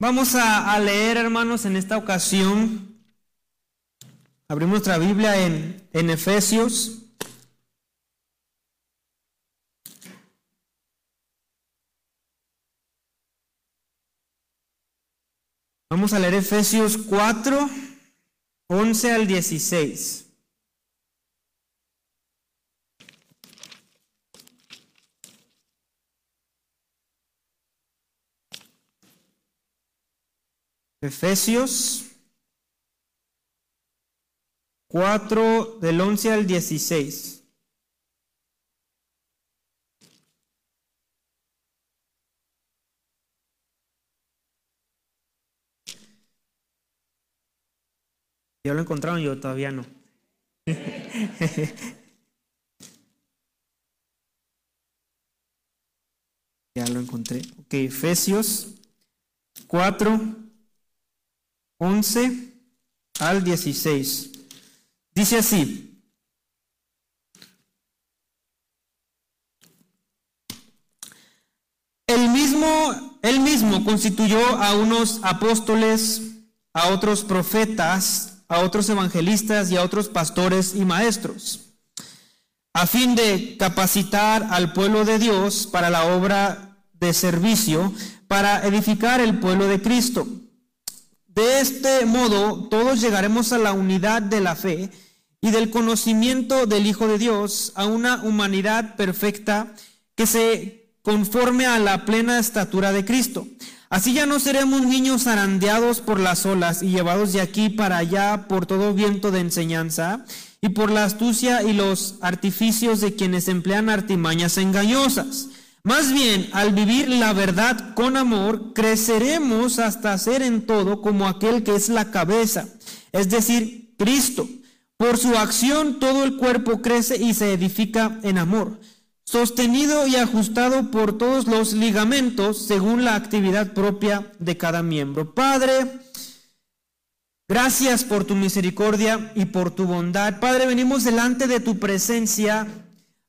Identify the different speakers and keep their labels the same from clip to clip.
Speaker 1: Vamos a, leer, hermanos, en esta ocasión. Abrimos nuestra Biblia en, en Efesios. Vamos a leer Efesios 4, 11 al 16. Efesios 4 del 11 al 16. Ya lo encontraron, yo todavía no. ya lo encontré. Ok, Efesios 4, 11 al 16. Dice así. El mismo, él mismo constituyó a unos apóstoles, a otros profetas, a otros evangelistas y a otros pastores y maestros, a fin de capacitar al pueblo de Dios para la obra de servicio, para edificar el pueblo de Cristo. De este modo, todos llegaremos a la unidad de la fe y del conocimiento del Hijo de Dios, a una humanidad perfecta que se conforme a la plena estatura de Cristo. Así ya no seremos niños zarandeados por las olas y llevados de aquí para allá por todo viento de enseñanza y por la astucia y los artificios de quienes emplean artimañas engañosas. Más bien, al vivir la verdad con amor, creceremos hasta ser en todo como aquel que es la cabeza, es decir, Cristo. Por su acción todo el cuerpo crece y se edifica en amor sostenido y ajustado por todos los ligamentos según la actividad propia de cada miembro. Padre, gracias por tu misericordia y por tu bondad. Padre, venimos delante de tu presencia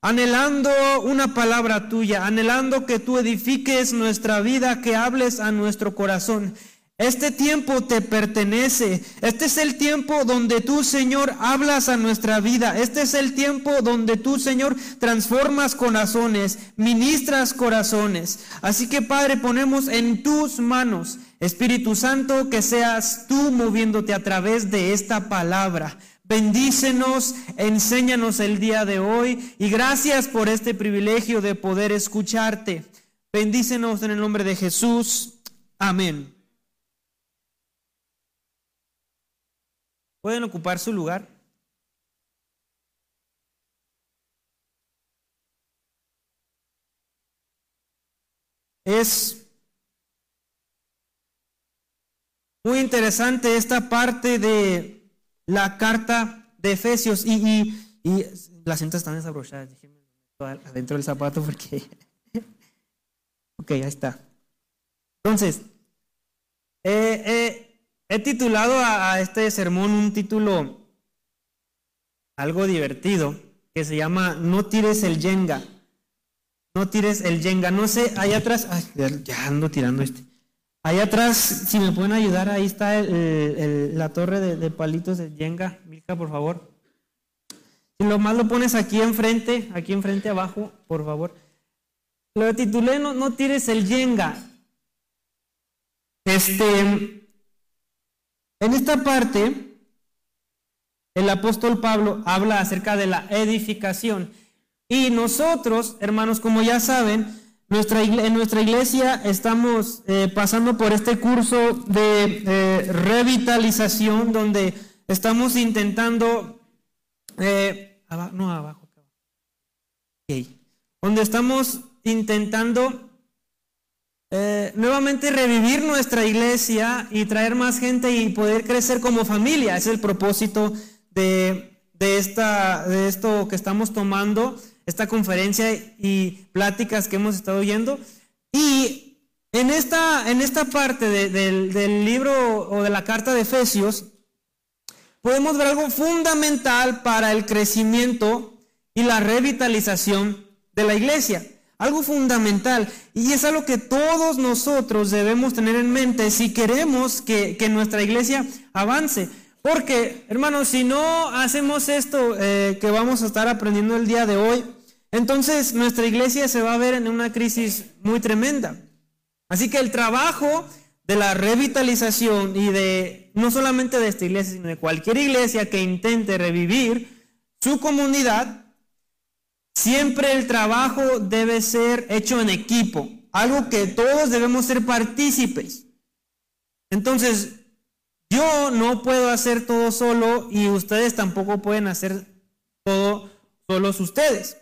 Speaker 1: anhelando una palabra tuya, anhelando que tú edifiques nuestra vida, que hables a nuestro corazón. Este tiempo te pertenece. Este es el tiempo donde tú, Señor, hablas a nuestra vida. Este es el tiempo donde tú, Señor, transformas corazones, ministras corazones. Así que, Padre, ponemos en tus manos, Espíritu Santo, que seas tú moviéndote a través de esta palabra. Bendícenos, enséñanos el día de hoy y gracias por este privilegio de poder escucharte. Bendícenos en el nombre de Jesús. Amén. ¿Pueden ocupar su lugar? Es muy interesante esta parte de la carta de Efesios y, las cintas están desabrochadas. Déjenme adentro del zapato porque... ok, ahí está. Entonces, He titulado a, este sermón un título algo divertido que se llama No tires el yenga. No tires el yenga. No sé, allá atrás, ya ando tirando este. Allá atrás, si me pueden ayudar, ahí está la torre de, palitos de yenga. Milka, por favor. Si lo más lo pones aquí enfrente, aquí enfrente abajo, por favor. Lo titulé No, no tires el yenga. Este, en esta parte, el apóstol Pablo habla acerca de la edificación. Y nosotros, hermanos, como ya saben, nuestra en nuestra iglesia estamos eh, pasando por este curso de eh, revitalización donde estamos intentando, eh, no abajo, okay, donde estamos intentando eh, nuevamente revivir nuestra iglesia y traer más gente y poder crecer como familia. es el propósito de, esta, de esto que estamos tomando, esta conferencia y pláticas que hemos estado oyendo. Y en esta, en esta parte del, del libro o de la carta de Efesios, podemos ver algo fundamental para el crecimiento y la revitalización de la iglesia. algo fundamental. Y es algo que todos nosotros debemos tener en mente si queremos que, nuestra iglesia avance. Porque, hermanos, si no hacemos esto eh, que vamos a estar aprendiendo el día de hoy, entonces nuestra iglesia se va a ver en una crisis muy tremenda. Así que el trabajo de la revitalización y de no solamente de esta iglesia, sino de cualquier iglesia que intente revivir su comunidad, Siempre el trabajo debe ser hecho en equipo, algo que todos debemos ser partícipes. Entonces, yo no puedo hacer todo solo y ustedes tampoco pueden hacer todo solos ustedes.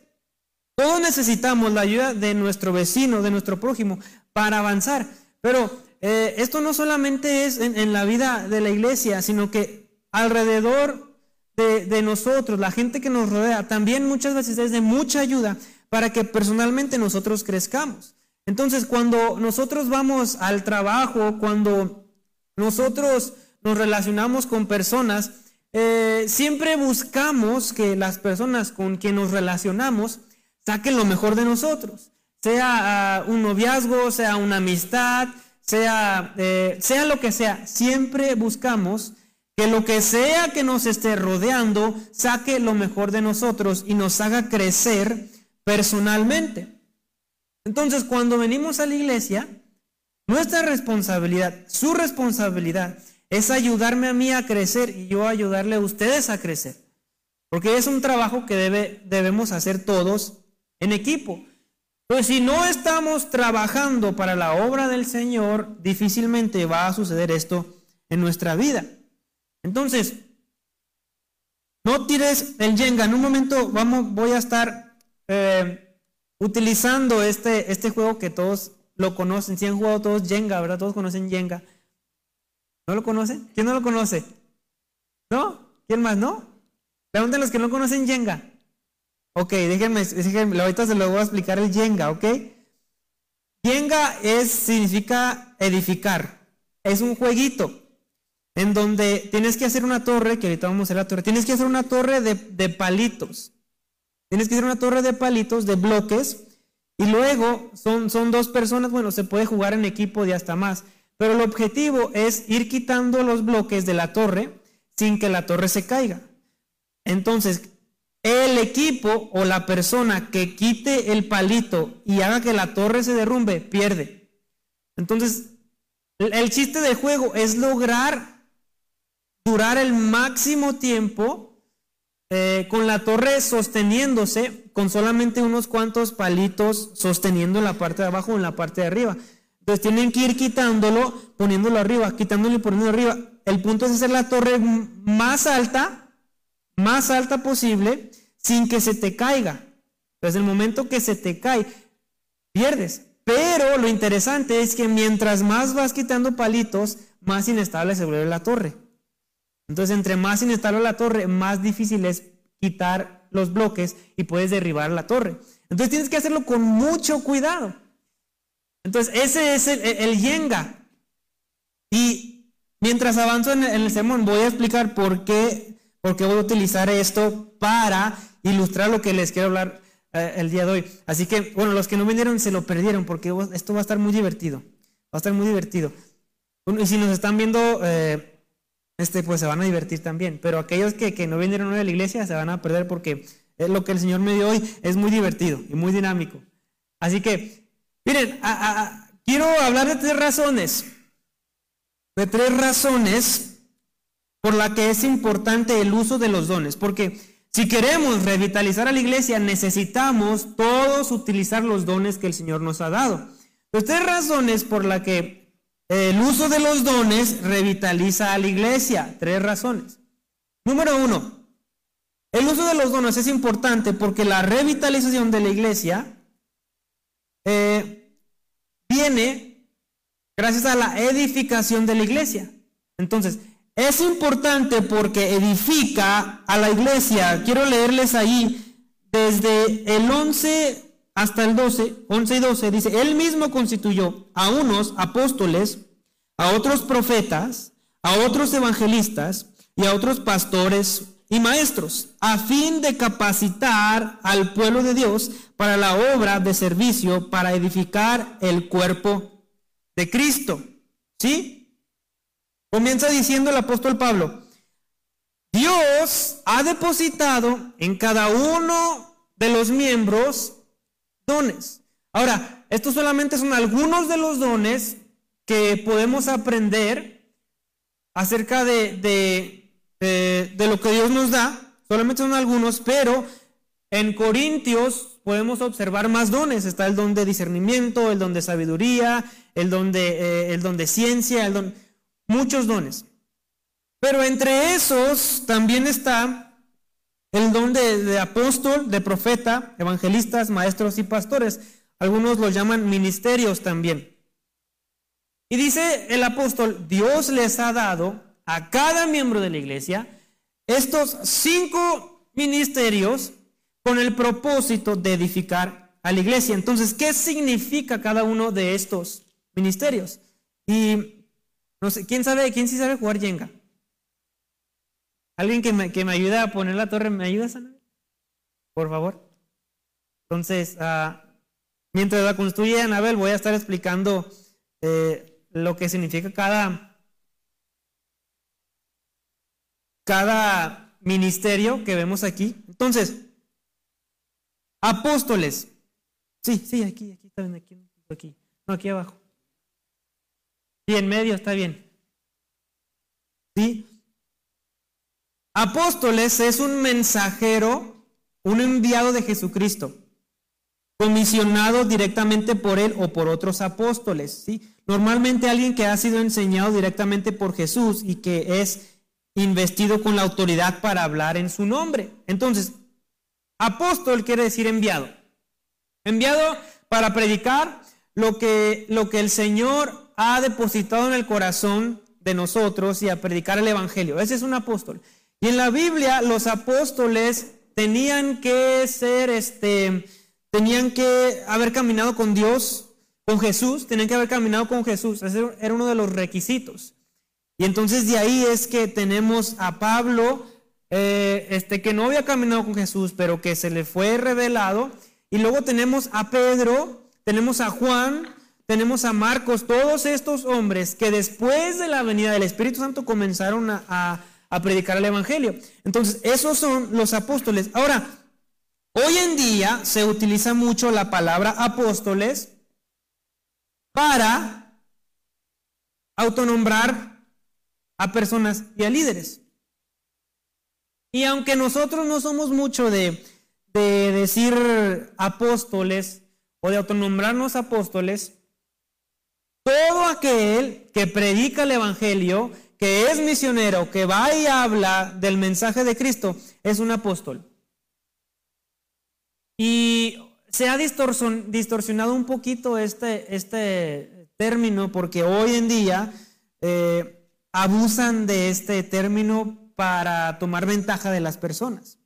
Speaker 1: Todos necesitamos la ayuda de nuestro vecino, de nuestro prójimo, para avanzar. Pero eh, esto no solamente es en la vida de la iglesia, sino que alrededor de, nosotros, la gente que nos rodea, también muchas veces es de mucha ayuda para que personalmente nosotros crezcamos. Entonces, cuando nosotros vamos al trabajo, cuando nosotros nos relacionamos con personas, eh, siempre buscamos que las personas con quien nos relacionamos saquen lo mejor de nosotros, sea ah, un noviazgo, sea una amistad, sea, eh, sea lo que sea, siempre buscamos que lo que sea que nos esté rodeando saque lo mejor de nosotros y nos haga crecer personalmente. Entonces, cuando venimos a la iglesia, nuestra responsabilidad, su responsabilidad, es ayudarme a mí a crecer y yo ayudarle a ustedes a crecer. Porque es un trabajo que debe, debemos hacer todos en equipo. Pues si no estamos trabajando para la obra del Señor, difícilmente va a suceder esto en nuestra vida. Entonces, no tires el Jenga. En un momento vamos, voy a estar eh, utilizando este, este juego que todos lo conocen. Si han jugado todos Jenga, ¿verdad? Todos conocen Jenga. ¿No lo conocen? ¿Quién no lo conoce? ¿No? ¿Quién más? ¿No? Pregunten los que no conocen Jenga. Ok, déjenme, déjenme, ahorita se lo voy a explicar el Jenga, ¿ok? Jenga es, significa edificar. Es un jueguito en donde tienes que hacer una torre, que ahorita vamos a hacer la torre, tienes que hacer una torre de, palitos. Tienes que hacer una torre de palitos, de bloques, y luego son, son dos personas, bueno, se puede jugar en equipo de hasta más, pero el objetivo es ir quitando los bloques de la torre sin que la torre se caiga. Entonces, el equipo o la persona que quite el palito y haga que la torre se derrumbe, pierde. Entonces, el chiste del juego es lograr durar el máximo tiempo eh, con la torre sosteniéndose con solamente unos cuantos palitos sosteniendo en la parte de abajo o en la parte de arriba. Entonces tienen que ir quitándolo, poniéndolo arriba, quitándolo y poniéndolo arriba. El punto es hacer la torre más alta, más alta posible, sin que se te caiga. Entonces el momento que se te cae, pierdes. Pero lo interesante es que mientras más vas quitando palitos, más inestable se vuelve la torre. Entonces, entre más inestable la torre, más difícil es quitar los bloques y puedes derribar la torre. Entonces, tienes que hacerlo con mucho cuidado. Entonces, ese es el, yenga. Y mientras avanzo en el, sermón, voy a explicar por qué, por qué voy a utilizar esto para ilustrar lo que les quiero hablar eh, el día de hoy. Así que, bueno, los que no vinieron se lo perdieron porque esto va a estar muy divertido. Va a estar muy divertido. y si nos están viendo... Eh, este, pues se van a divertir también. Pero aquellos que, no vinieron hoy a la iglesia se van a perder porque es lo que el Señor me dio hoy es muy divertido y muy dinámico. Así que, miren, quiero hablar de tres razones. De tres razones por la que es importante el uso de los dones. Porque si queremos revitalizar a la iglesia, necesitamos todos utilizar los dones que el Señor nos ha dado. Las tres razones por la que el uso de los dones revitaliza a la iglesia. Tres razones. Número uno, el uso de los dones es importante porque la revitalización de la iglesia eh, viene gracias a la edificación de la iglesia. Entonces, es importante porque edifica a la iglesia. Quiero leerles ahí desde el 11 hasta el 12, 11 y 12, dice, él mismo constituyó a unos apóstoles, a otros profetas, a otros evangelistas y a otros pastores y maestros, a fin de capacitar al pueblo de Dios para la obra de servicio, para edificar el cuerpo de Cristo. ¿Sí? Comienza diciendo el apóstol Pablo, Dios ha depositado en cada uno de los miembros dones. Ahora, estos solamente son algunos de los dones que podemos aprender acerca de, de, lo que Dios nos da. Solamente son algunos, pero en Corintios podemos observar más dones. Está el don de discernimiento, el don de sabiduría, el don de, eh, el don de ciencia, el don, muchos dones. Pero entre esos también está el don de, apóstol, de profeta, evangelistas, maestros y pastores. Algunos los llaman ministerios también. Y dice el apóstol, Dios les ha dado a cada miembro de la iglesia estos cinco ministerios con el propósito de edificar a la iglesia. Entonces, ¿qué significa cada uno de estos ministerios? Y no sé, ¿quién sabe, quién sí sabe jugar Jenga? Alguien que me, que me ayude a poner la torre, ¿me ayudas, Ana? Por favor. Entonces, uh, mientras la construye Anabel, voy a estar explicando eh, lo que significa cada, cada ministerio que vemos aquí. Entonces, apóstoles. Sí, sí, aquí, aquí, aquí, aquí. No, aquí abajo. Sí, en medio está bien. ¿Sí? Apóstoles es un mensajero, un enviado de Jesucristo, comisionado directamente por él o por otros apóstoles. ¿sí? Normalmente alguien que ha sido enseñado directamente por Jesús y que es investido con la autoridad para hablar en su nombre. Entonces, apóstol quiere decir enviado. Enviado para predicar lo que, lo que el Señor ha depositado en el corazón de nosotros y a predicar el Evangelio. Ese es un apóstol. Y en la Biblia los apóstoles tenían que ser, este, tenían que haber caminado con Dios, con Jesús, tenían que haber caminado con Jesús. Ese era uno de los requisitos. Y entonces de ahí es que tenemos a Pablo, eh, este, que no había caminado con Jesús, pero que se le fue revelado. Y luego tenemos a Pedro, tenemos a Juan, tenemos a Marcos, todos estos hombres que después de la venida del Espíritu Santo comenzaron a a predicar el Evangelio. Entonces, esos son los apóstoles. Ahora, hoy en día se utiliza mucho la palabra apóstoles para autonombrar a personas y a líderes. Y aunque nosotros no somos mucho de, de decir apóstoles o de autonombrarnos apóstoles, todo aquel que predica el Evangelio que es misionero, que va y habla del mensaje de Cristo, es un apóstol. Y se ha distorsionado un poquito este, este término porque hoy en día eh, abusan de este término para tomar ventaja de las personas.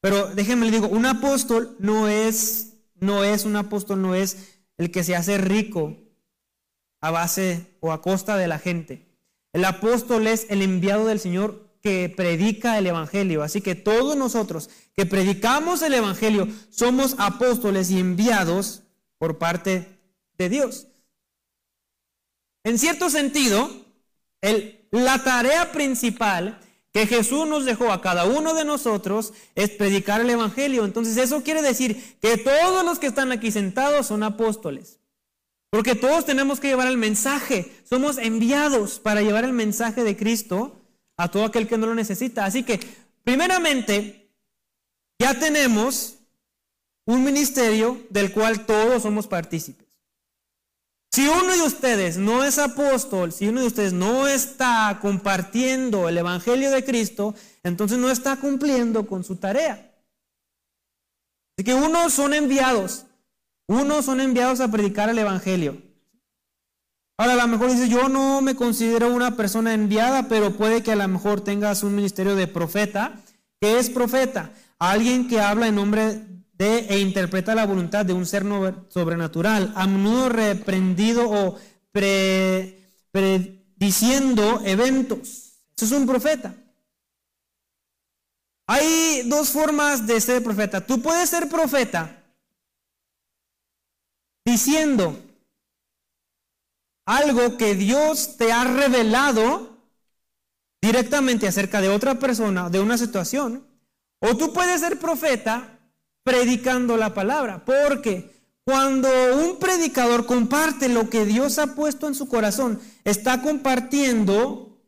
Speaker 1: Pero déjenme le digo, un apóstol no es, no es un apóstol, no es el que se hace rico a base o a costa de la gente. El apóstol es el enviado del Señor que predica el Evangelio. Así que todos nosotros que predicamos el Evangelio somos apóstoles y enviados por parte de Dios. En cierto sentido, la tarea principal que Jesús nos dejó a cada uno de nosotros es predicar el Evangelio. Entonces eso quiere decir que todos los que están aquí sentados son apóstoles. Porque todos tenemos que llevar el mensaje. Somos enviados para llevar el mensaje de Cristo a todo aquel que no lo necesita. Así que, primeramente, ya tenemos un ministerio del cual todos somos partícipes. Si uno de ustedes no es apóstol, si uno de ustedes no está compartiendo el Evangelio de Cristo, entonces no está cumpliendo con su tarea. Así que unos son enviados unos son enviados a predicar el Evangelio. Ahora, a lo mejor dice, yo no me considero una persona enviada, pero puede que a lo mejor tengas un ministerio de profeta. ¿Qué es profeta? Alguien que habla en nombre de e interpreta la voluntad de un ser sobrenatural, a menudo reprendido o prediciendo eventos. Eso es un profeta. Hay dos formas de ser profeta. Tú puedes ser profeta diciendo algo que Dios te ha revelado directamente acerca de otra persona, de una situación. O tú puedes ser profeta predicando la palabra. Porque cuando un predicador comparte lo que Dios ha puesto en su corazón, está compartiendo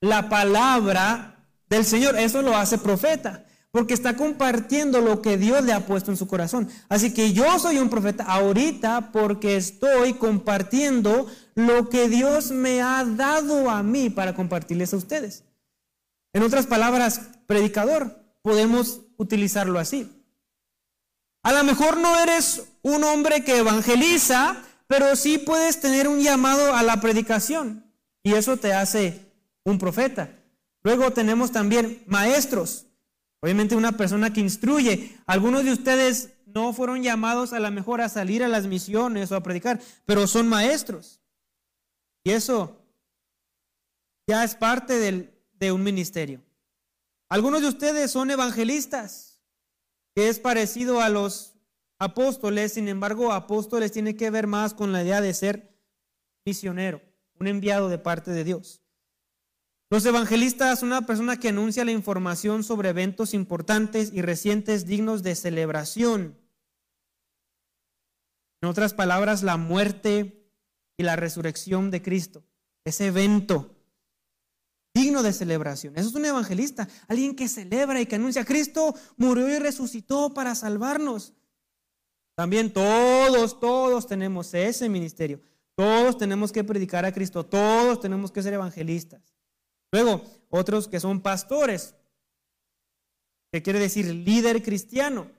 Speaker 1: la palabra del Señor. Eso lo hace profeta. Porque está compartiendo lo que Dios le ha puesto en su corazón. Así que yo soy un profeta ahorita porque estoy compartiendo lo que Dios me ha dado a mí para compartirles a ustedes. En otras palabras, predicador, podemos utilizarlo así. A lo mejor no eres un hombre que evangeliza, pero sí puedes tener un llamado a la predicación y eso te hace un profeta. Luego tenemos también maestros. Obviamente una persona que instruye. Algunos de ustedes no fueron llamados a la mejor a salir a las misiones o a predicar, pero son maestros. Y eso ya es parte de un ministerio. Algunos de ustedes son evangelistas, que es parecido a los apóstoles, sin embargo, apóstoles tiene que ver más con la idea de ser misionero, un enviado de parte de Dios. Los evangelistas una persona que anuncia la información sobre eventos importantes y recientes dignos de celebración. En otras palabras, la muerte y la resurrección de Cristo. Ese evento digno de celebración. Eso es un evangelista, alguien que celebra y que anuncia, Cristo murió y resucitó para salvarnos. También todos, todos tenemos ese ministerio. Todos tenemos que predicar a Cristo, todos tenemos que ser evangelistas. Luego, otros que son pastores, que quiere decir líder cristiano,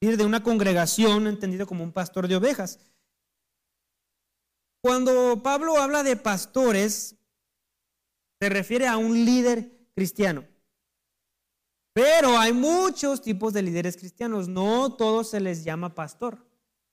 Speaker 1: líder de una congregación, entendido como un pastor de ovejas. Cuando Pablo habla de pastores, se refiere a un líder cristiano. Pero hay muchos tipos de líderes cristianos, no todos se les llama pastor.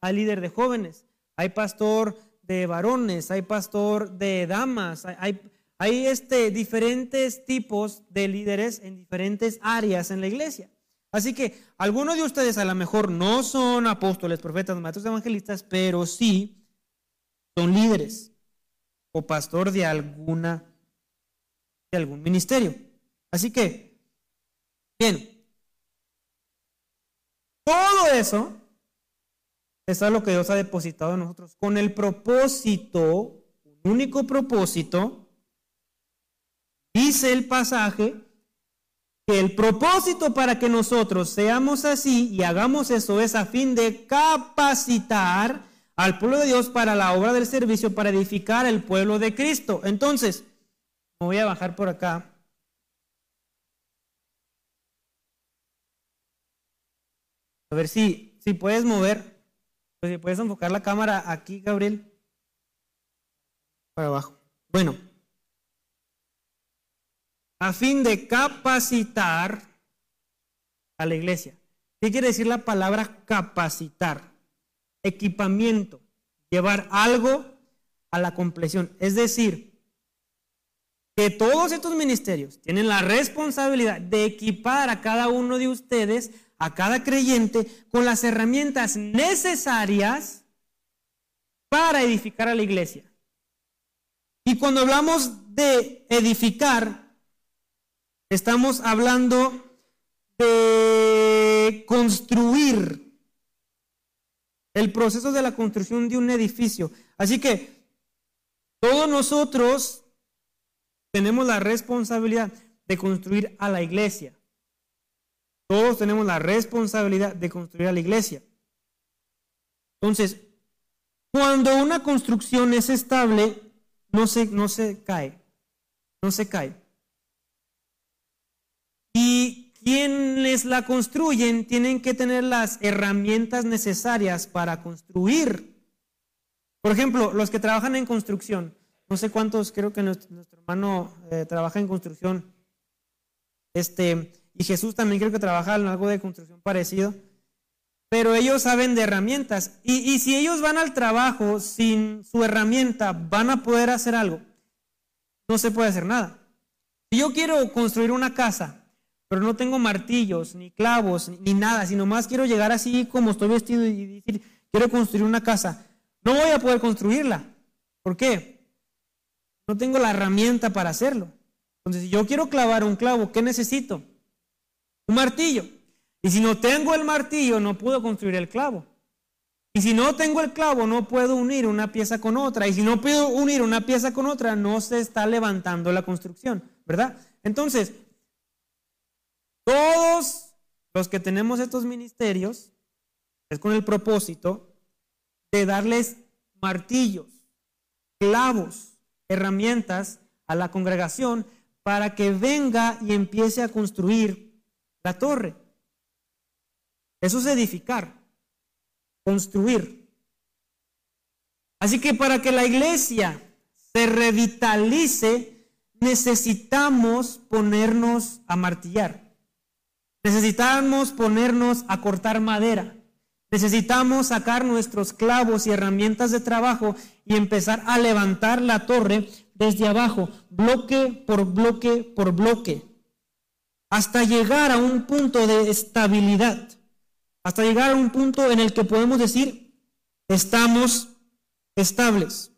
Speaker 1: Hay líder de jóvenes, hay pastor de varones, hay pastor de damas, hay, hay este, diferentes tipos de líderes en diferentes áreas en la iglesia. Así que algunos de ustedes a lo mejor no son apóstoles, profetas, maestros evangelistas, pero sí son líderes o pastor de alguna de algún ministerio. Así que, bien, todo eso es lo que Dios ha depositado en nosotros con el propósito, un único propósito, Dice el pasaje que el propósito para que nosotros seamos así y hagamos eso es a fin de capacitar al pueblo de Dios para la obra del servicio, para edificar el pueblo de Cristo. Entonces, me voy a bajar por acá. A ver si, si puedes mover, pues si puedes enfocar la cámara aquí, Gabriel, para abajo. Bueno a fin de capacitar a la iglesia. ¿Qué quiere decir la palabra capacitar? Equipamiento, llevar algo a la compleción. Es decir, que todos estos ministerios tienen la responsabilidad de equipar a cada uno de ustedes, a cada creyente, con las herramientas necesarias para edificar a la iglesia. Y cuando hablamos de edificar, Estamos hablando de construir el proceso de la construcción de un edificio. Así que todos nosotros tenemos la responsabilidad de construir a la iglesia. Todos tenemos la responsabilidad de construir a la iglesia. Entonces, cuando una construcción es estable, no se, no se cae, no se cae. Y quienes la construyen tienen que tener las herramientas necesarias para construir. Por ejemplo, los que trabajan en construcción. No sé cuántos, creo que nuestro, hermano eh, trabaja en construcción. Este, y Jesús también creo que trabaja en algo de construcción parecido. Pero ellos saben de herramientas. Y, y si ellos van al trabajo sin su herramienta, ¿van a poder hacer algo? No se puede hacer nada. Si yo quiero construir una casa, pero no tengo martillos, ni clavos, ni nada, sino más quiero llegar así como estoy vestido y decir, quiero construir una casa. No voy a poder construirla. ¿Por qué? No tengo la herramienta para hacerlo. Entonces, si yo quiero clavar un clavo, ¿qué necesito? Un martillo. Y si no tengo el martillo, no puedo construir el clavo. Y si no tengo el clavo, no puedo unir una pieza con otra. Y si no puedo unir una pieza con otra, no se está levantando la construcción, ¿verdad? Entonces, todos los que tenemos estos ministerios es con el propósito de darles martillos, clavos, herramientas a la congregación para que venga y empiece a construir la torre. Eso es edificar, construir. Así que para que la iglesia se revitalice, necesitamos ponernos a martillar. Necesitamos ponernos a cortar madera. Necesitamos sacar nuestros clavos y herramientas de trabajo y empezar a levantar la torre desde abajo, bloque por bloque por bloque, hasta llegar a un punto de estabilidad, hasta llegar a un punto en el que podemos decir, estamos estables.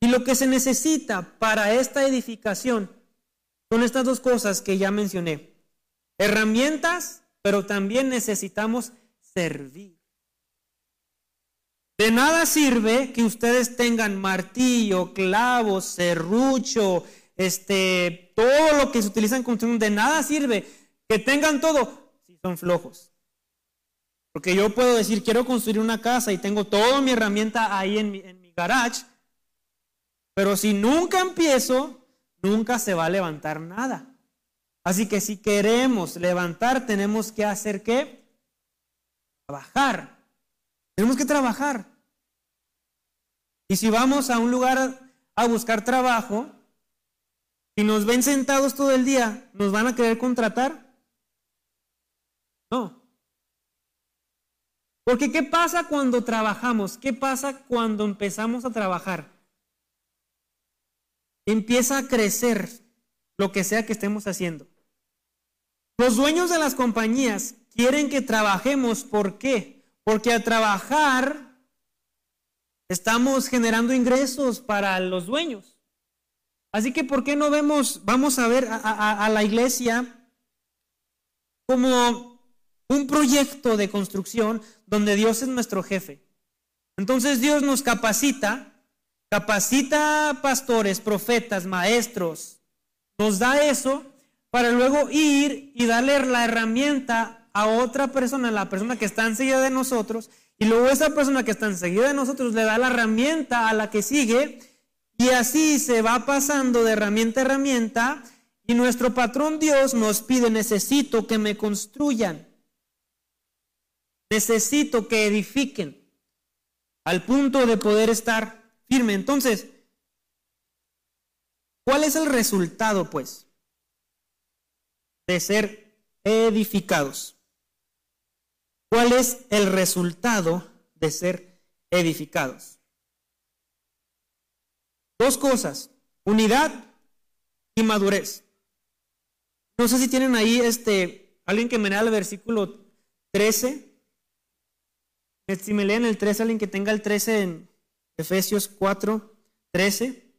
Speaker 1: Y lo que se necesita para esta edificación son estas dos cosas que ya mencioné. Herramientas, pero también necesitamos servir. De nada sirve que ustedes tengan martillo, clavos, serrucho, este, todo lo que se utiliza en construcción. De nada sirve que tengan todo si son flojos. Porque yo puedo decir, quiero construir una casa y tengo toda mi herramienta ahí en mi, en mi garage, pero si nunca empiezo, nunca se va a levantar nada. Así que si queremos levantar, tenemos que hacer qué? Trabajar. Tenemos que trabajar. Y si vamos a un lugar a buscar trabajo y nos ven sentados todo el día, ¿nos van a querer contratar? No. Porque ¿qué pasa cuando trabajamos? ¿Qué pasa cuando empezamos a trabajar? Empieza a crecer lo que sea que estemos haciendo. Los dueños de las compañías quieren que trabajemos. ¿Por qué? Porque al trabajar estamos generando ingresos para los dueños. Así que, ¿por qué no vemos, vamos a ver a, a la iglesia como un proyecto de construcción donde Dios es nuestro jefe? Entonces Dios nos capacita capacita pastores, profetas, maestros, nos da eso para luego ir y darle la herramienta a otra persona, la persona que está enseguida de nosotros, y luego esa persona que está enseguida de nosotros le da la herramienta a la que sigue, y así se va pasando de herramienta a herramienta, y nuestro patrón Dios nos pide, necesito que me construyan, necesito que edifiquen, al punto de poder estar firme. Entonces, ¿cuál es el resultado, pues, de ser edificados? ¿Cuál es el resultado de ser edificados? Dos cosas, unidad y madurez. No sé si tienen ahí este, alguien que me lea el versículo 13. Si me leen el 13, alguien que tenga el 13 en, Efesios 4, 13.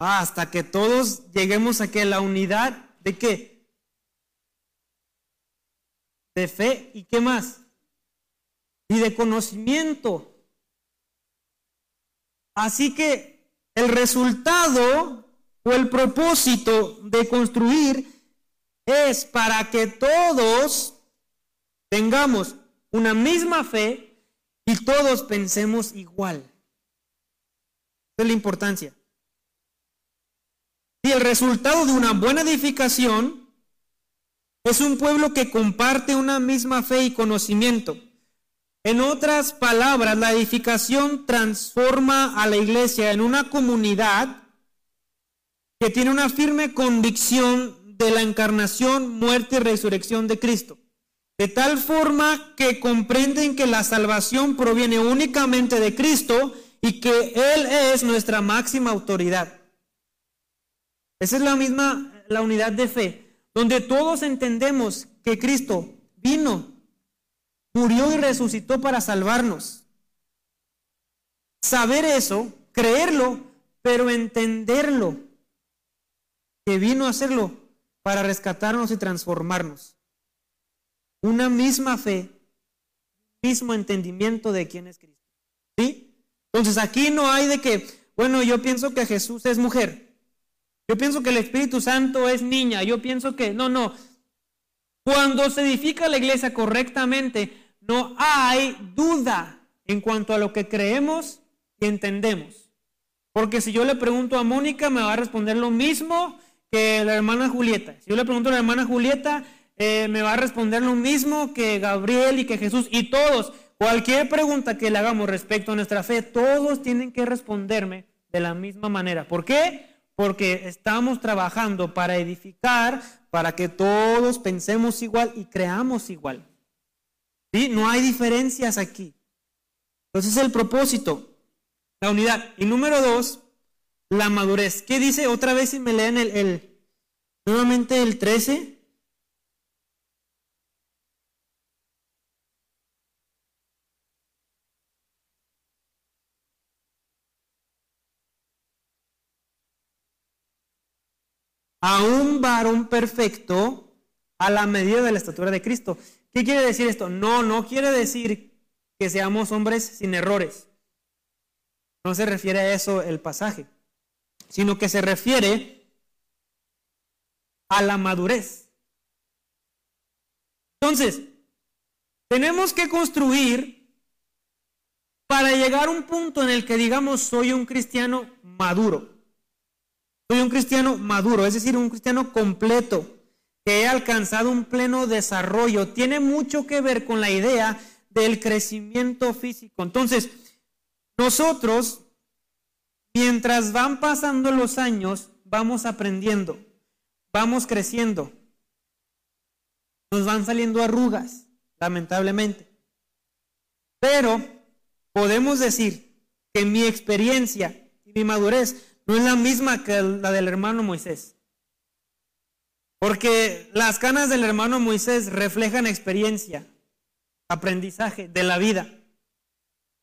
Speaker 1: Ah, hasta que todos lleguemos a que la unidad de qué? De fe y qué más? Y de conocimiento Así que el resultado o el propósito de construir es para que todos tengamos una misma fe y todos pensemos igual. Esa es la importancia. Y el resultado de una buena edificación es un pueblo que comparte una misma fe y conocimiento. En otras palabras, la edificación transforma a la iglesia en una comunidad que tiene una firme convicción de la encarnación, muerte y resurrección de Cristo. De tal forma que comprenden que la salvación proviene únicamente de Cristo y que Él es nuestra máxima autoridad. Esa es la misma, la unidad de fe, donde todos entendemos que Cristo vino, murió y resucitó para salvarnos. Saber eso, creerlo, pero entenderlo, que vino a hacerlo para rescatarnos y transformarnos. Una misma fe, mismo entendimiento de quién es Cristo. ¿Sí? Entonces aquí no hay de que, bueno, yo pienso que Jesús es mujer. Yo pienso que el Espíritu Santo es niña. Yo pienso que, no, no. Cuando se edifica la iglesia correctamente, no hay duda en cuanto a lo que creemos y entendemos. Porque si yo le pregunto a Mónica, me va a responder lo mismo que la hermana Julieta. Si yo le pregunto a la hermana Julieta, eh, me va a responder lo mismo que Gabriel y que Jesús y todos. Cualquier pregunta que le hagamos respecto a nuestra fe, todos tienen que responderme de la misma manera. ¿Por qué? Porque estamos trabajando para edificar, para que todos pensemos igual y creamos igual. ¿Sí? No hay diferencias aquí. Entonces el propósito, la unidad. Y número dos, la madurez. ¿Qué dice otra vez si me leen el, el nuevamente el 13? A un varón perfecto a la medida de la estatura de Cristo. ¿Qué quiere decir esto? No, no quiere decir que seamos hombres sin errores. No se refiere a eso el pasaje, sino que se refiere a la madurez. Entonces, tenemos que construir para llegar a un punto en el que digamos soy un cristiano maduro. Soy un cristiano maduro, es decir, un cristiano completo, que he alcanzado un pleno desarrollo. Tiene mucho que ver con la idea del crecimiento físico. Entonces, nosotros, mientras van pasando los años, vamos aprendiendo, vamos creciendo. Nos van saliendo arrugas, lamentablemente. Pero podemos decir que mi experiencia y mi madurez no es la misma que la del hermano Moisés. Porque las canas del hermano Moisés reflejan experiencia, aprendizaje de la vida.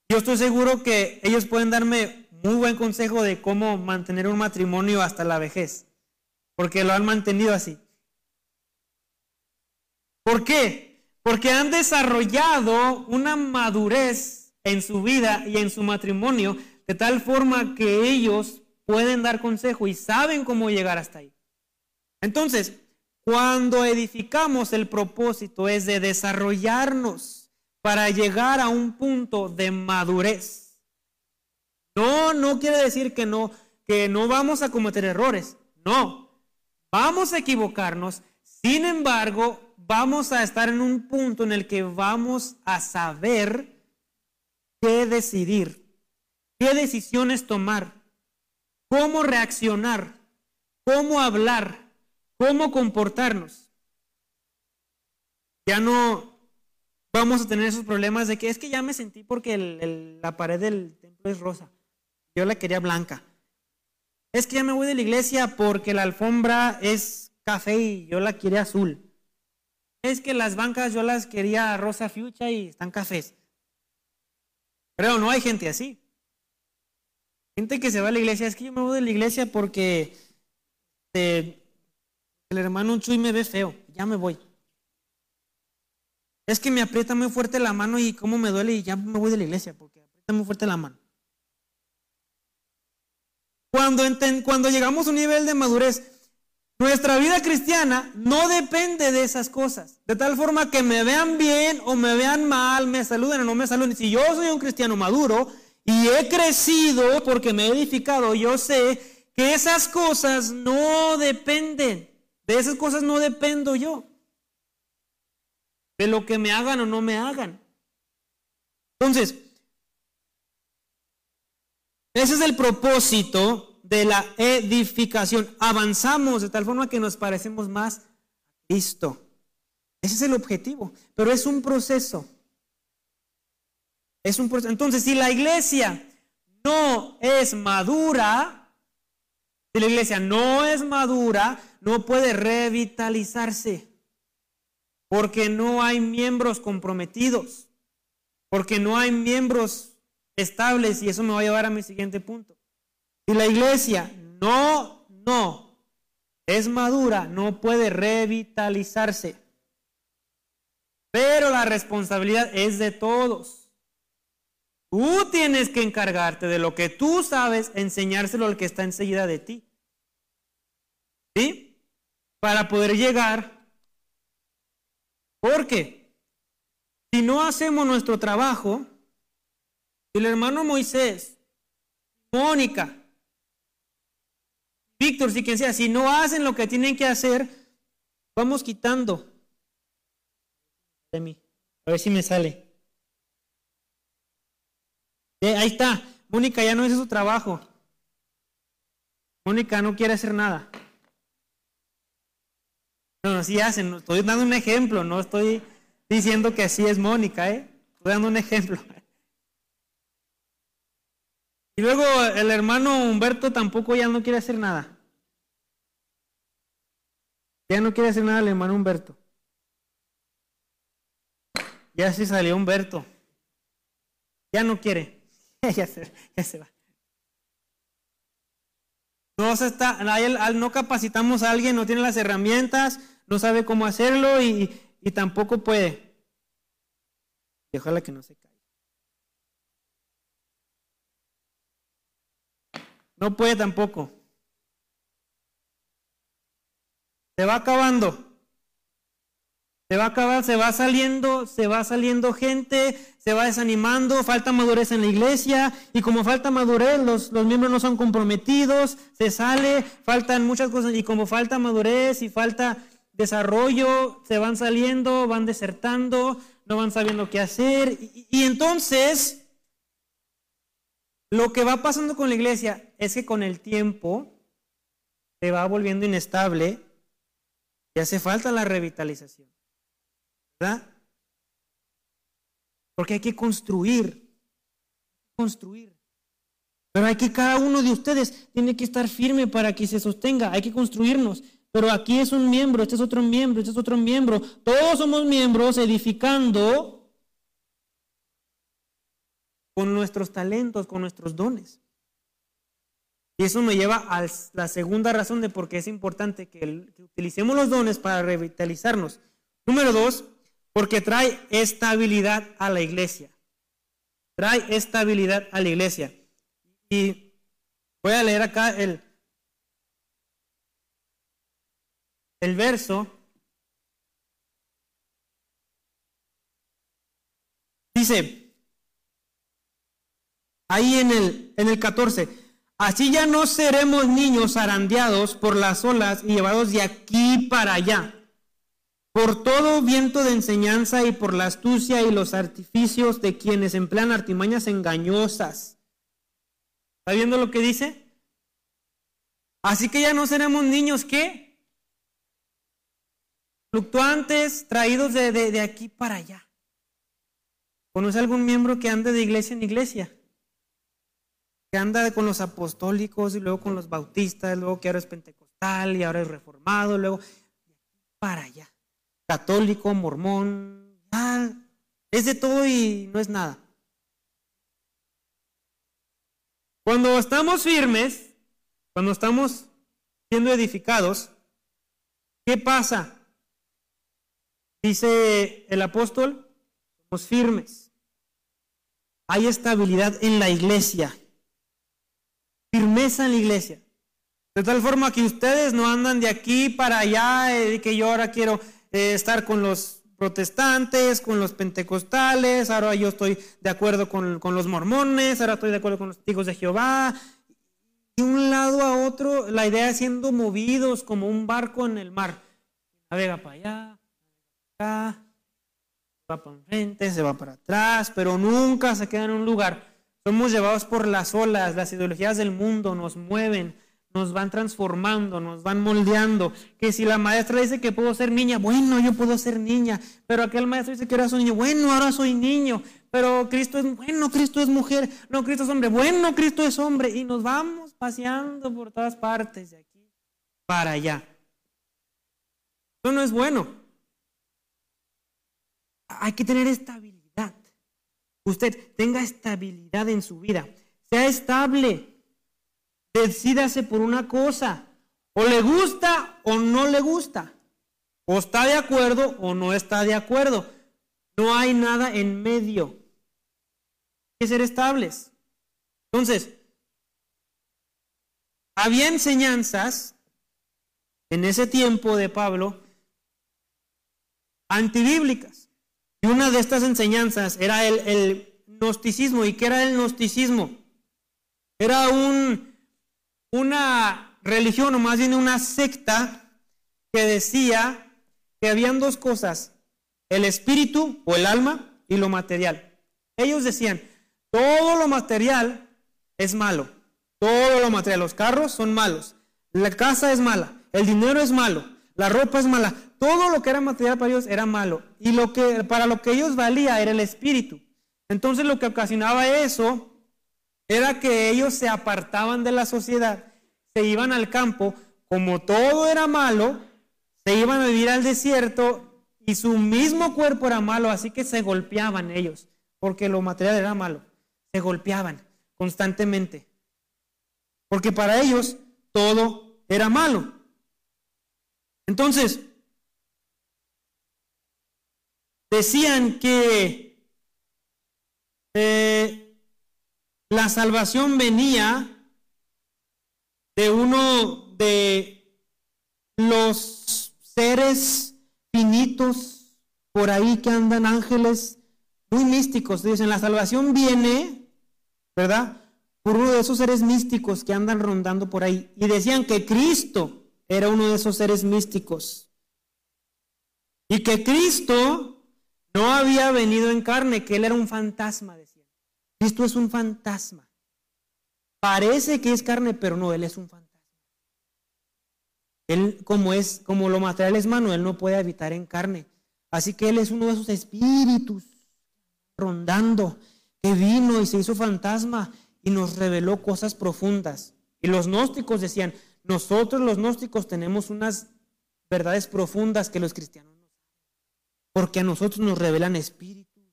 Speaker 1: Yo estoy seguro que ellos pueden darme muy buen consejo de cómo mantener un matrimonio hasta la vejez, porque lo han mantenido así. ¿Por qué? Porque han desarrollado una madurez en su vida y en su matrimonio de tal forma que ellos pueden dar consejo y saben cómo llegar hasta ahí. Entonces, cuando edificamos el propósito es de desarrollarnos para llegar a un punto de madurez. No, no quiere decir que no, que no vamos a cometer errores. No, vamos a equivocarnos. Sin embargo, vamos a estar en un punto en el que vamos a saber qué decidir, qué decisiones tomar cómo reaccionar, cómo hablar, cómo comportarnos. Ya no vamos a tener esos problemas de que es que ya me sentí porque la pared del templo es rosa. Yo la quería blanca. Es que ya me voy de la iglesia porque la alfombra es café y yo la quería azul. Es que las bancas yo las quería rosa fucha y están cafés. Pero no hay gente así. Gente que se va a la iglesia, es que yo me voy de la iglesia porque eh, el hermano Chuy me ve feo, ya me voy. Es que me aprieta muy fuerte la mano y cómo me duele y ya me voy de la iglesia porque aprieta muy fuerte la mano. Cuando, cuando llegamos a un nivel de madurez, nuestra vida cristiana no depende de esas cosas. De tal forma que me vean bien o me vean mal, me saluden o no me saluden. Si yo soy un cristiano maduro, y he crecido porque me he edificado, yo sé que esas cosas no dependen, de esas cosas no dependo yo, de lo que me hagan o no me hagan. Entonces, ese es el propósito de la edificación. Avanzamos de tal forma que nos parecemos más a Cristo. Ese es el objetivo, pero es un proceso. Es un. Entonces, si la iglesia no es madura, si la iglesia no es madura, no puede revitalizarse, porque no hay miembros comprometidos, porque no hay miembros estables, y eso me va a llevar a mi siguiente punto. Si la iglesia no, no es madura, no puede revitalizarse. Pero la responsabilidad es de todos. Tú tienes que encargarte de lo que tú sabes, enseñárselo al que está enseguida de ti. ¿Sí? Para poder llegar. Porque si no hacemos nuestro trabajo, el hermano Moisés, Mónica, Víctor, si quien sea, si no hacen lo que tienen que hacer, vamos quitando de. A ver si me sale. Eh, ahí está. Mónica ya no hizo su trabajo. Mónica no quiere hacer nada. No, así hacen. Estoy dando un ejemplo, no estoy diciendo que así es Mónica, ¿eh? Estoy dando un ejemplo. Y luego el hermano Humberto tampoco ya no quiere hacer nada. Ya no quiere hacer nada el hermano Humberto. Ya se salió Humberto. Ya no quiere. ya, se, va. No se está, al, no capacitamos a alguien, no tiene las herramientas, no sabe cómo hacerlo y, tampoco puede. Y ojalá que no se caiga. No puede tampoco. Se va acabando. Se va a acabar, se va saliendo, se va saliendo gente, se va desanimando, falta madurez en la iglesia y como falta madurez, los, los miembros no son comprometidos, se sale, faltan muchas cosas y como falta madurez y falta desarrollo, se van saliendo, van desertando, no van sabiendo qué hacer y, y entonces lo que va pasando con la iglesia es que con el tiempo se va volviendo inestable y hace falta la revitalización. ¿Verdad? Porque hay que construir, construir. Pero hay que cada uno de ustedes tiene que estar firme para que se sostenga, hay que construirnos. Pero aquí es un miembro, este es otro miembro, este es otro miembro. Todos somos miembros edificando con nuestros talentos, con nuestros dones. Y eso me lleva a la segunda razón de por qué es importante que, que utilicemos los dones para revitalizarnos. Número dos, porque trae estabilidad a la iglesia. Trae estabilidad a la iglesia. Y voy a leer acá el, el verso. Dice, ahí en el, en el 14, así ya no seremos niños arandeados por las olas y llevados de aquí para allá por todo viento de enseñanza y por la astucia y los artificios de quienes emplean artimañas engañosas. ¿Está viendo lo que dice? Así que ya no seremos niños ¿qué? fluctuantes, traídos de, de aquí para allá. ¿Conoce algún miembro que ande de iglesia en iglesia? Que anda con los apostólicos y luego con los bautistas, luego que ahora es pentecostal y ahora es reformado, luego para allá católico, mormón, es de todo y no es nada. Cuando estamos firmes, cuando estamos siendo edificados, ¿qué pasa? Dice el apóstol, somos firmes. Hay estabilidad en la iglesia, firmeza en la iglesia. De tal forma que ustedes no andan de aquí para allá, eh, que yo ahora quiero estar con los protestantes, con los pentecostales, ahora yo estoy de acuerdo con, los mormones, ahora estoy de acuerdo con los testigos de Jehová. De un lado a otro, la idea es siendo movidos como un barco en el mar. Navega para allá, acá, va para enfrente, se va para atrás, pero nunca se queda en un lugar. Somos llevados por las olas, las ideologías del mundo nos mueven, nos van transformando, nos van moldeando. Que si la maestra dice que puedo ser niña, bueno, yo puedo ser niña. Pero aquel maestro dice que era soy niño, bueno, ahora soy niño. Pero Cristo es, bueno, Cristo es mujer, no, Cristo es hombre, bueno, Cristo es hombre. Y nos vamos paseando por todas partes, de aquí para allá. Eso no es bueno. Hay que tener estabilidad. Usted tenga estabilidad en su vida. Sea estable Decídase por una cosa. O le gusta o no le gusta. O está de acuerdo o no está de acuerdo. No hay nada en medio. Hay que ser estables. Entonces, había enseñanzas en ese tiempo de Pablo antibíblicas. Y una de estas enseñanzas era el, el gnosticismo. ¿Y qué era el gnosticismo? Era un una religión o más bien una secta que decía que habían dos cosas, el espíritu o el alma y lo material. Ellos decían, todo lo material es malo, todo lo material, los carros son malos, la casa es mala, el dinero es malo, la ropa es mala, todo lo que era material para ellos era malo y lo que para lo que ellos valía era el espíritu. Entonces lo que ocasionaba eso era que ellos se apartaban de la sociedad, se iban al campo, como todo era malo, se iban a vivir al desierto y su mismo cuerpo era malo, así que se golpeaban ellos, porque lo material era malo, se golpeaban constantemente, porque para ellos todo era malo. Entonces, decían que eh, la salvación venía de uno de los seres finitos por ahí que andan ángeles muy místicos. Dicen, la salvación viene, ¿verdad? Por uno de esos seres místicos que andan rondando por ahí. Y decían que Cristo era uno de esos seres místicos. Y que Cristo no había venido en carne, que Él era un fantasma, decían. Cristo es un fantasma. Parece que es carne, pero no, Él es un fantasma. Él, como es, como lo material es mano, Él no puede habitar en carne. Así que Él es uno de esos espíritus rondando, que vino y se hizo fantasma y nos reveló cosas profundas. Y los gnósticos decían, nosotros los gnósticos tenemos unas verdades profundas que los cristianos no. Porque a nosotros nos revelan espíritus,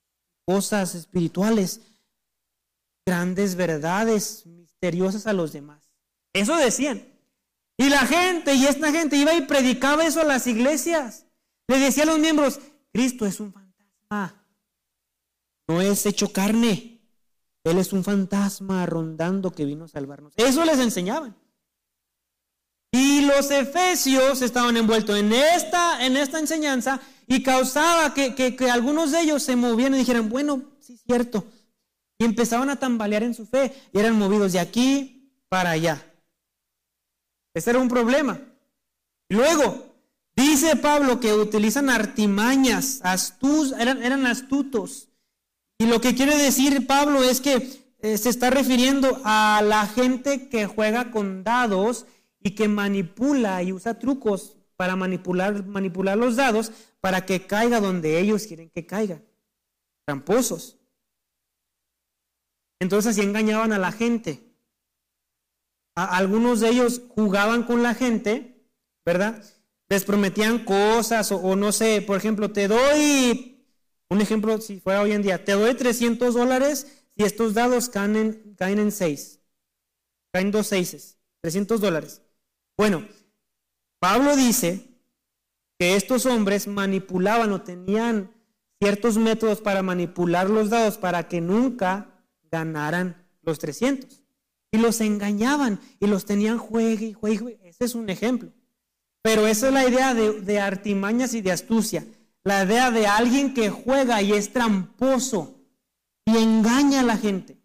Speaker 1: cosas espirituales grandes verdades misteriosas a los demás. Eso decían. Y la gente, y esta gente iba y predicaba eso a las iglesias. Le decía a los miembros, Cristo es un fantasma. No es hecho carne. Él es un fantasma rondando que vino a salvarnos. Eso les enseñaban. Y los efesios estaban envueltos en esta, en esta enseñanza y causaba que, que algunos de ellos se movían y dijeran, bueno, sí es cierto, empezaban a tambalear en su fe y eran movidos de aquí para allá. Ese era un problema. Luego, dice Pablo que utilizan artimañas, eran, eran astutos. Y lo que quiere decir Pablo es que eh, se está refiriendo a la gente que juega con dados y que manipula y usa trucos para manipular, manipular los dados para que caiga donde ellos quieren que caiga. Tramposos. Entonces así engañaban a la gente. algunos de ellos jugaban con la gente, ¿verdad? Les prometían cosas o, no sé, por ejemplo, te doy, un ejemplo si fuera hoy en día, te doy 300 dólares si estos dados caen en, caen en 6, caen dos seises, 300 dólares. Bueno, Pablo dice que estos hombres manipulaban o tenían ciertos métodos para manipular los dados para que nunca ganaran los 300. Y los engañaban y los tenían juegue y juegue. Ese es un ejemplo. Pero esa es la idea de, de artimañas y de astucia. La idea de alguien que juega y es tramposo y engaña a la gente.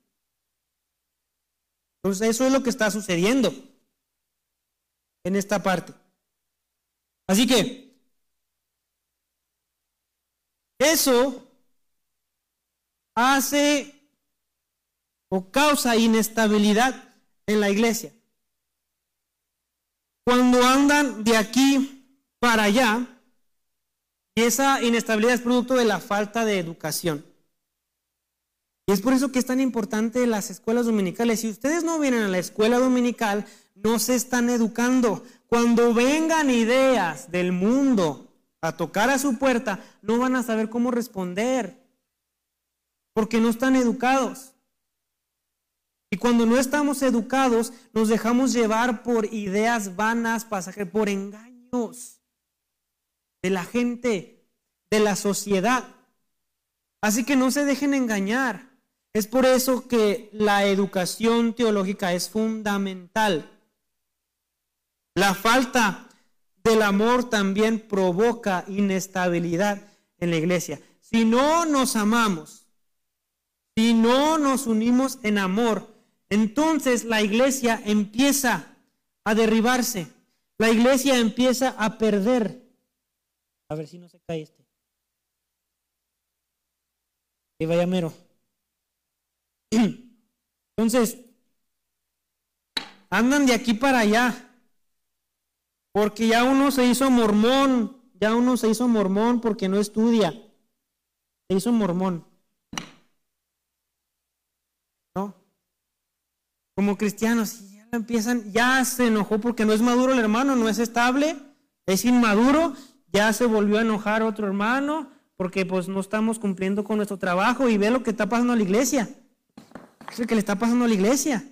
Speaker 1: Entonces eso es lo que está sucediendo en esta parte. Así que eso hace o causa inestabilidad en la iglesia. cuando andan de aquí para allá, y esa inestabilidad es producto de la falta de educación. Y es por eso que es tan importante las escuelas dominicales. Si ustedes no vienen a la escuela dominical, no se están educando. Cuando vengan ideas del mundo a tocar a su puerta, no van a saber cómo responder, porque no están educados. Y cuando no estamos educados, nos dejamos llevar por ideas vanas, pasajeras, por engaños de la gente, de la sociedad. Así que no se dejen engañar. Es por eso que la educación teológica es fundamental. La falta del amor también provoca inestabilidad en la iglesia. Si no nos amamos, si no nos unimos en amor, entonces la iglesia empieza a derribarse. La iglesia empieza a perder. A ver si no se cae este. Vaya mero. Entonces, andan de aquí para allá. Porque ya uno se hizo mormón. Ya uno se hizo mormón porque no estudia. Se hizo mormón. Como cristianos, ya empiezan, ya se enojó porque no es maduro el hermano, no es estable, es inmaduro, ya se volvió a enojar otro hermano porque pues no estamos cumpliendo con nuestro trabajo y ve lo que está pasando a la iglesia. Es lo que le está pasando a la iglesia.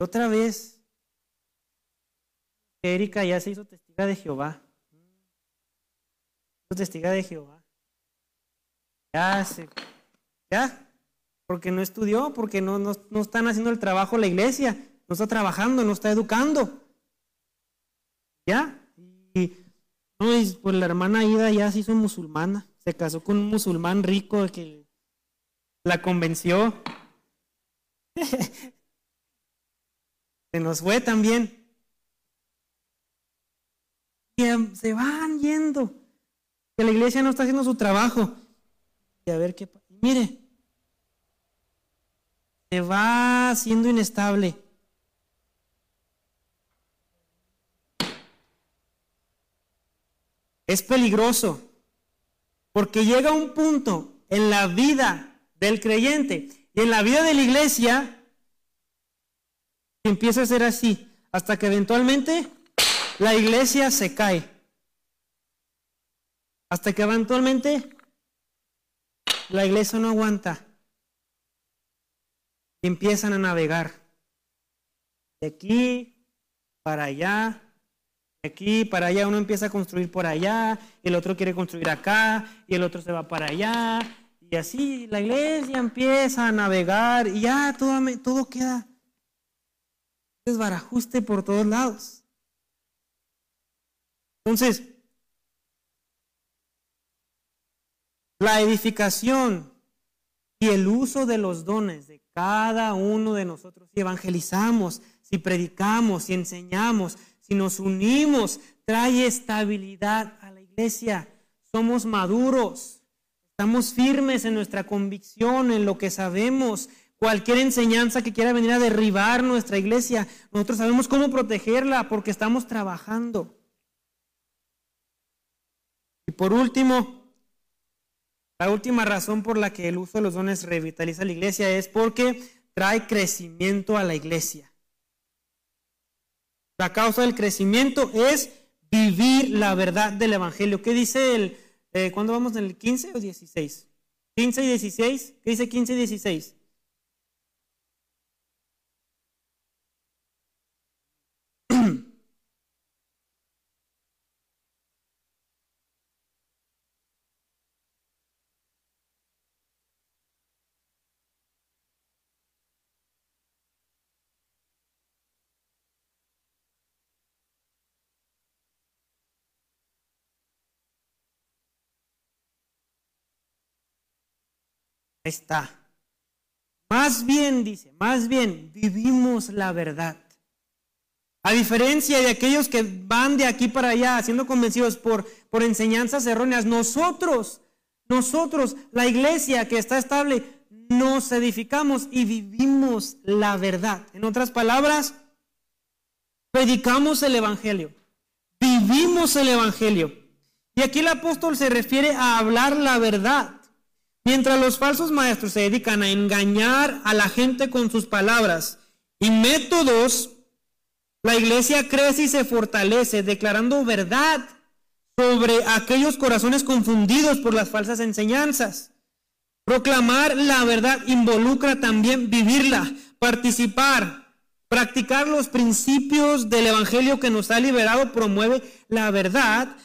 Speaker 1: Otra vez, Erika ya se hizo testiga de Jehová. Testiga de Jehová. Ya se, ya porque no estudió, porque no, no, están haciendo el trabajo la iglesia, no está trabajando, no está educando. ¿Ya? Y, pues la hermana Ida ya se hizo musulmana, se casó con un musulmán rico que la convenció. se nos fue también. Y em, se van yendo. Que la iglesia no está haciendo su trabajo. Y a ver qué pasa. Mire, se va siendo inestable. Es peligroso porque llega un punto en la vida del creyente y en la vida de la iglesia que empieza a ser así hasta que eventualmente la iglesia se cae. Hasta que eventualmente la iglesia no aguanta empiezan a navegar. De aquí para allá, de aquí para allá, uno empieza a construir por allá, el otro quiere construir acá, y el otro se va para allá, y así la iglesia empieza a navegar, y ya todo, todo queda desbarajuste por todos lados. Entonces, la edificación y el uso de los dones de cada uno de nosotros, si evangelizamos, si predicamos, si enseñamos, si nos unimos, trae estabilidad a la iglesia. Somos maduros, estamos firmes en nuestra convicción, en lo que sabemos. Cualquier enseñanza que quiera venir a derribar nuestra iglesia, nosotros sabemos cómo protegerla porque estamos trabajando. Y por último, la última razón por la que el uso de los dones revitaliza la iglesia es porque trae crecimiento a la iglesia. La causa del crecimiento es vivir la verdad del Evangelio. ¿Qué dice el, eh, ¿cuándo vamos en el 15 o 16? 15 y 16, ¿qué dice 15 y 16? Está. Más bien, dice, más bien vivimos la verdad. A diferencia de aquellos que van de aquí para allá siendo convencidos por, por enseñanzas erróneas, nosotros, nosotros, la iglesia que está estable, nos edificamos y vivimos la verdad. En otras palabras, predicamos el Evangelio, vivimos el Evangelio. Y aquí el apóstol se refiere a hablar la verdad. Mientras los falsos maestros se dedican a engañar a la gente con sus palabras y métodos, la iglesia crece y se fortalece declarando verdad sobre aquellos corazones confundidos por las falsas enseñanzas. Proclamar la verdad involucra también vivirla, participar, practicar los principios del Evangelio que nos ha liberado, promueve la verdad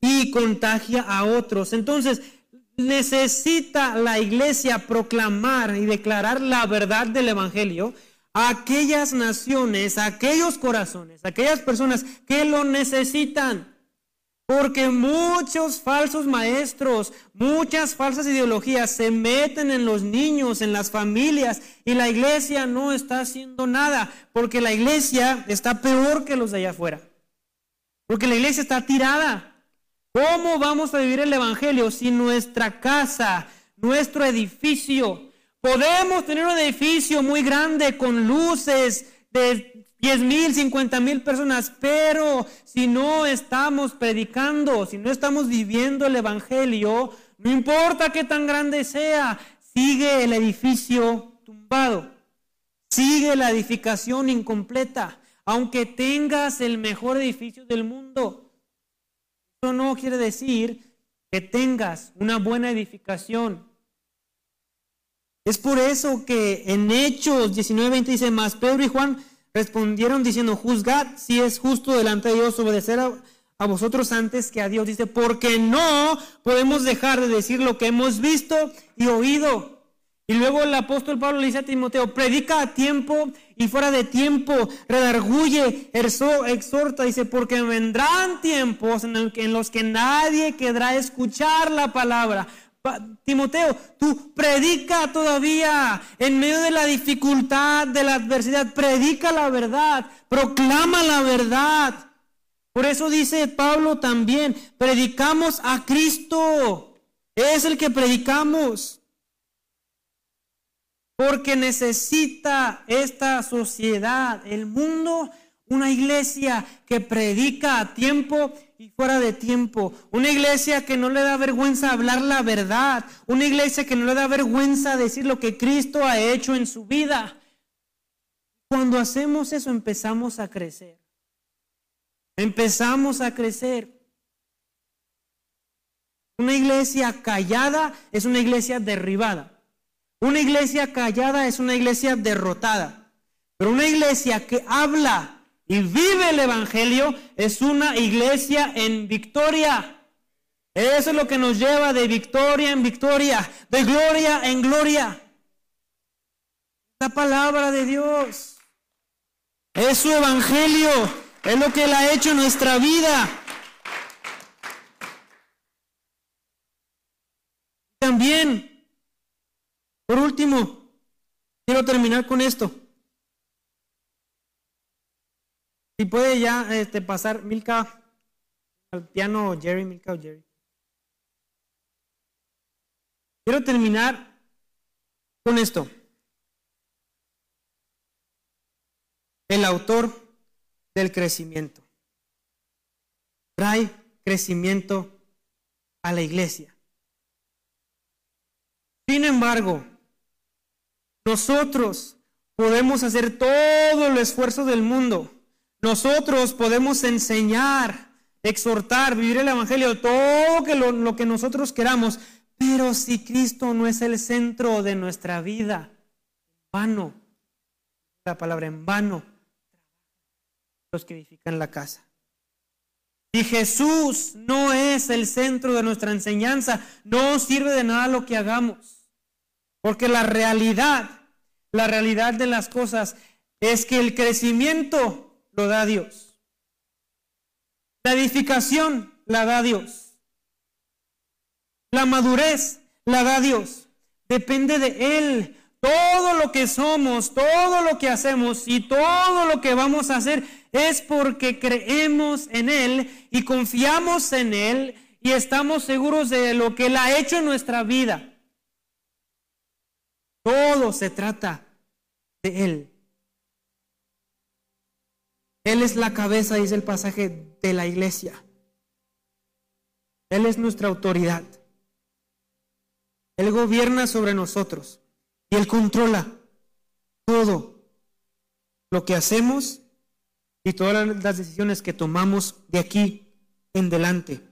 Speaker 1: y contagia a otros. Entonces, necesita la iglesia proclamar y declarar la verdad del Evangelio a aquellas naciones, a aquellos corazones, a aquellas personas que lo necesitan. Porque muchos falsos maestros, muchas falsas ideologías se meten en los niños, en las familias, y la iglesia no está haciendo nada, porque la iglesia está peor que los de allá afuera. Porque la iglesia está tirada. ¿Cómo vamos a vivir el Evangelio si nuestra casa, nuestro edificio, podemos tener un edificio muy grande con luces de 10 mil, 50 mil personas, pero si no estamos predicando, si no estamos viviendo el Evangelio, no importa qué tan grande sea, sigue el edificio tumbado, sigue la edificación incompleta, aunque tengas el mejor edificio del mundo. Eso no quiere decir que tengas una buena edificación. Es por eso que en Hechos 19:20 dice más, Pedro y Juan respondieron diciendo, juzgad si es justo delante de Dios obedecer a, a vosotros antes que a Dios. Dice, porque no podemos dejar de decir lo que hemos visto y oído. Y luego el apóstol Pablo le dice a Timoteo, predica a tiempo y fuera de tiempo, redarguye, exhorta, dice, porque vendrán tiempos en, los que nadie querrá escuchar la palabra. Timoteo, tú predica todavía en medio de la dificultad, de la adversidad, predica la verdad, proclama la verdad. Por eso dice Pablo también, predicamos a Cristo, es el que predicamos. Porque necesita esta sociedad, el mundo, una iglesia que predica a tiempo y fuera de tiempo. Una iglesia que no le da vergüenza hablar la verdad. Una iglesia que no le da vergüenza decir lo que Cristo ha hecho en su vida. Cuando hacemos eso empezamos a crecer. Empezamos a crecer. Una iglesia callada es una iglesia derribada. Una iglesia callada es una iglesia derrotada. Pero una iglesia que habla y vive el Evangelio es una iglesia en victoria. Eso es lo que nos lleva de victoria en victoria, de gloria en gloria. La palabra de Dios. Es su Evangelio. Es lo que Él ha hecho en nuestra vida. También por último, quiero terminar con esto. Si puede ya este, pasar Milka al piano Jerry, Milka o Jerry. Quiero terminar con esto. El autor del crecimiento. Trae crecimiento a la iglesia. Sin embargo, nosotros podemos hacer todo el esfuerzo del mundo. Nosotros podemos enseñar, exhortar, vivir el Evangelio, todo que lo, que nosotros queramos. Pero si Cristo no es el centro de nuestra vida, vano, la palabra en vano, los que edifican la casa. Si Jesús no es el centro de nuestra enseñanza, no sirve de nada lo que hagamos. Porque la realidad, la realidad de las cosas es que el crecimiento lo da Dios. La edificación la da Dios. La madurez la da Dios. Depende de Él. Todo lo que somos, todo lo que hacemos y todo lo que vamos a hacer es porque creemos en Él y confiamos en Él y estamos seguros de lo que Él ha hecho en nuestra vida. Todo se trata de Él. Él es la cabeza, dice el pasaje, de la iglesia. Él es nuestra autoridad. Él gobierna sobre nosotros y Él controla todo lo que hacemos y todas las decisiones que tomamos de aquí en delante.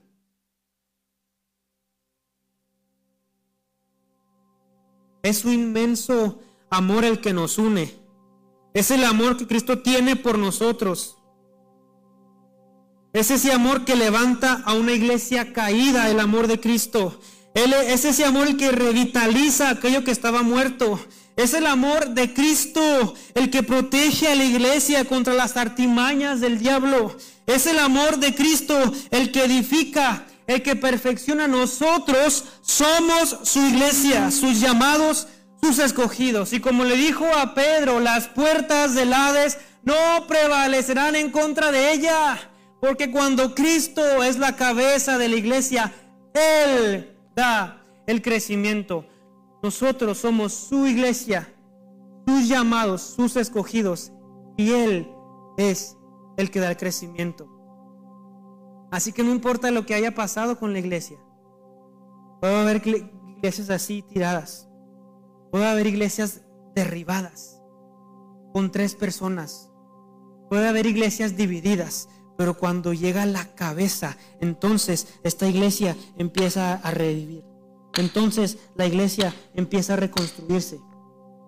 Speaker 1: Es su inmenso amor el que nos une. Es el amor que Cristo tiene por nosotros. Es ese amor que levanta a una iglesia caída, el amor de Cristo. Es ese amor el que revitaliza aquello que estaba muerto. Es el amor de Cristo el que protege a la iglesia contra las artimañas del diablo. Es el amor de Cristo el que edifica, el que perfecciona. Nosotros somos su iglesia, sus llamados, sus escogidos. Y como le dijo a Pedro, las puertas del Hades no prevalecerán en contra de ella. Porque cuando Cristo es la cabeza de la iglesia, Él da el crecimiento. Nosotros somos su iglesia, sus llamados, sus escogidos, y Él es el que da el crecimiento. Así que no importa lo que haya pasado con la iglesia. Puede haber iglesias así tiradas. Puede haber iglesias derribadas con tres personas. Puede haber iglesias divididas. Pero cuando llega la cabeza, entonces esta iglesia empieza a revivir. Entonces la iglesia empieza a reconstruirse.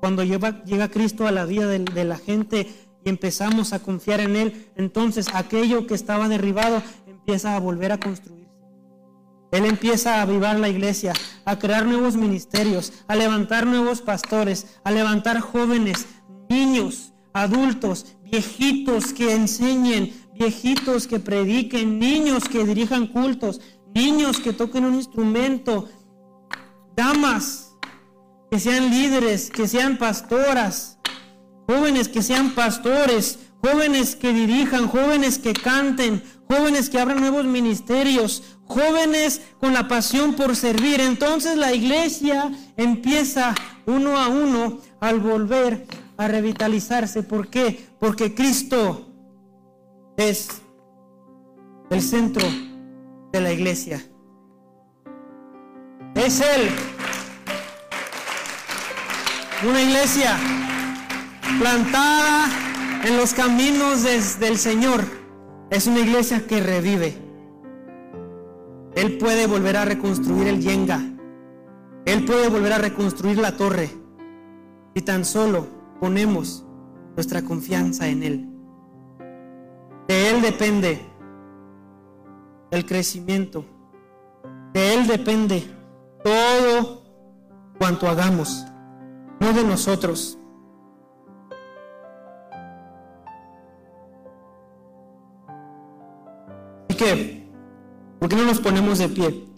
Speaker 1: Cuando llega, Cristo a la vida de, de la gente y empezamos a confiar en Él, entonces aquello que estaba derribado empieza a volver a construirse. Él empieza a avivar la iglesia, a crear nuevos ministerios, a levantar nuevos pastores, a levantar jóvenes, niños, adultos, viejitos que enseñen, viejitos que prediquen, niños que dirijan cultos, niños que toquen un instrumento, damas que sean líderes, que sean pastoras, jóvenes que sean pastores, jóvenes que dirijan, jóvenes que canten, jóvenes que abran nuevos ministerios, jóvenes con la pasión por servir. Entonces la iglesia empieza uno a uno al volver a revitalizarse. ¿Por qué? Porque Cristo es el centro de la iglesia. Es Él. Una iglesia plantada en los caminos del Señor. Es una iglesia que revive. Él puede volver a reconstruir el Yenga. Él puede volver a reconstruir la torre. Y tan solo ponemos nuestra confianza en Él. De Él depende el crecimiento. De Él depende todo cuanto hagamos, no de nosotros. Que, ¿por qué no nos ponemos de pie?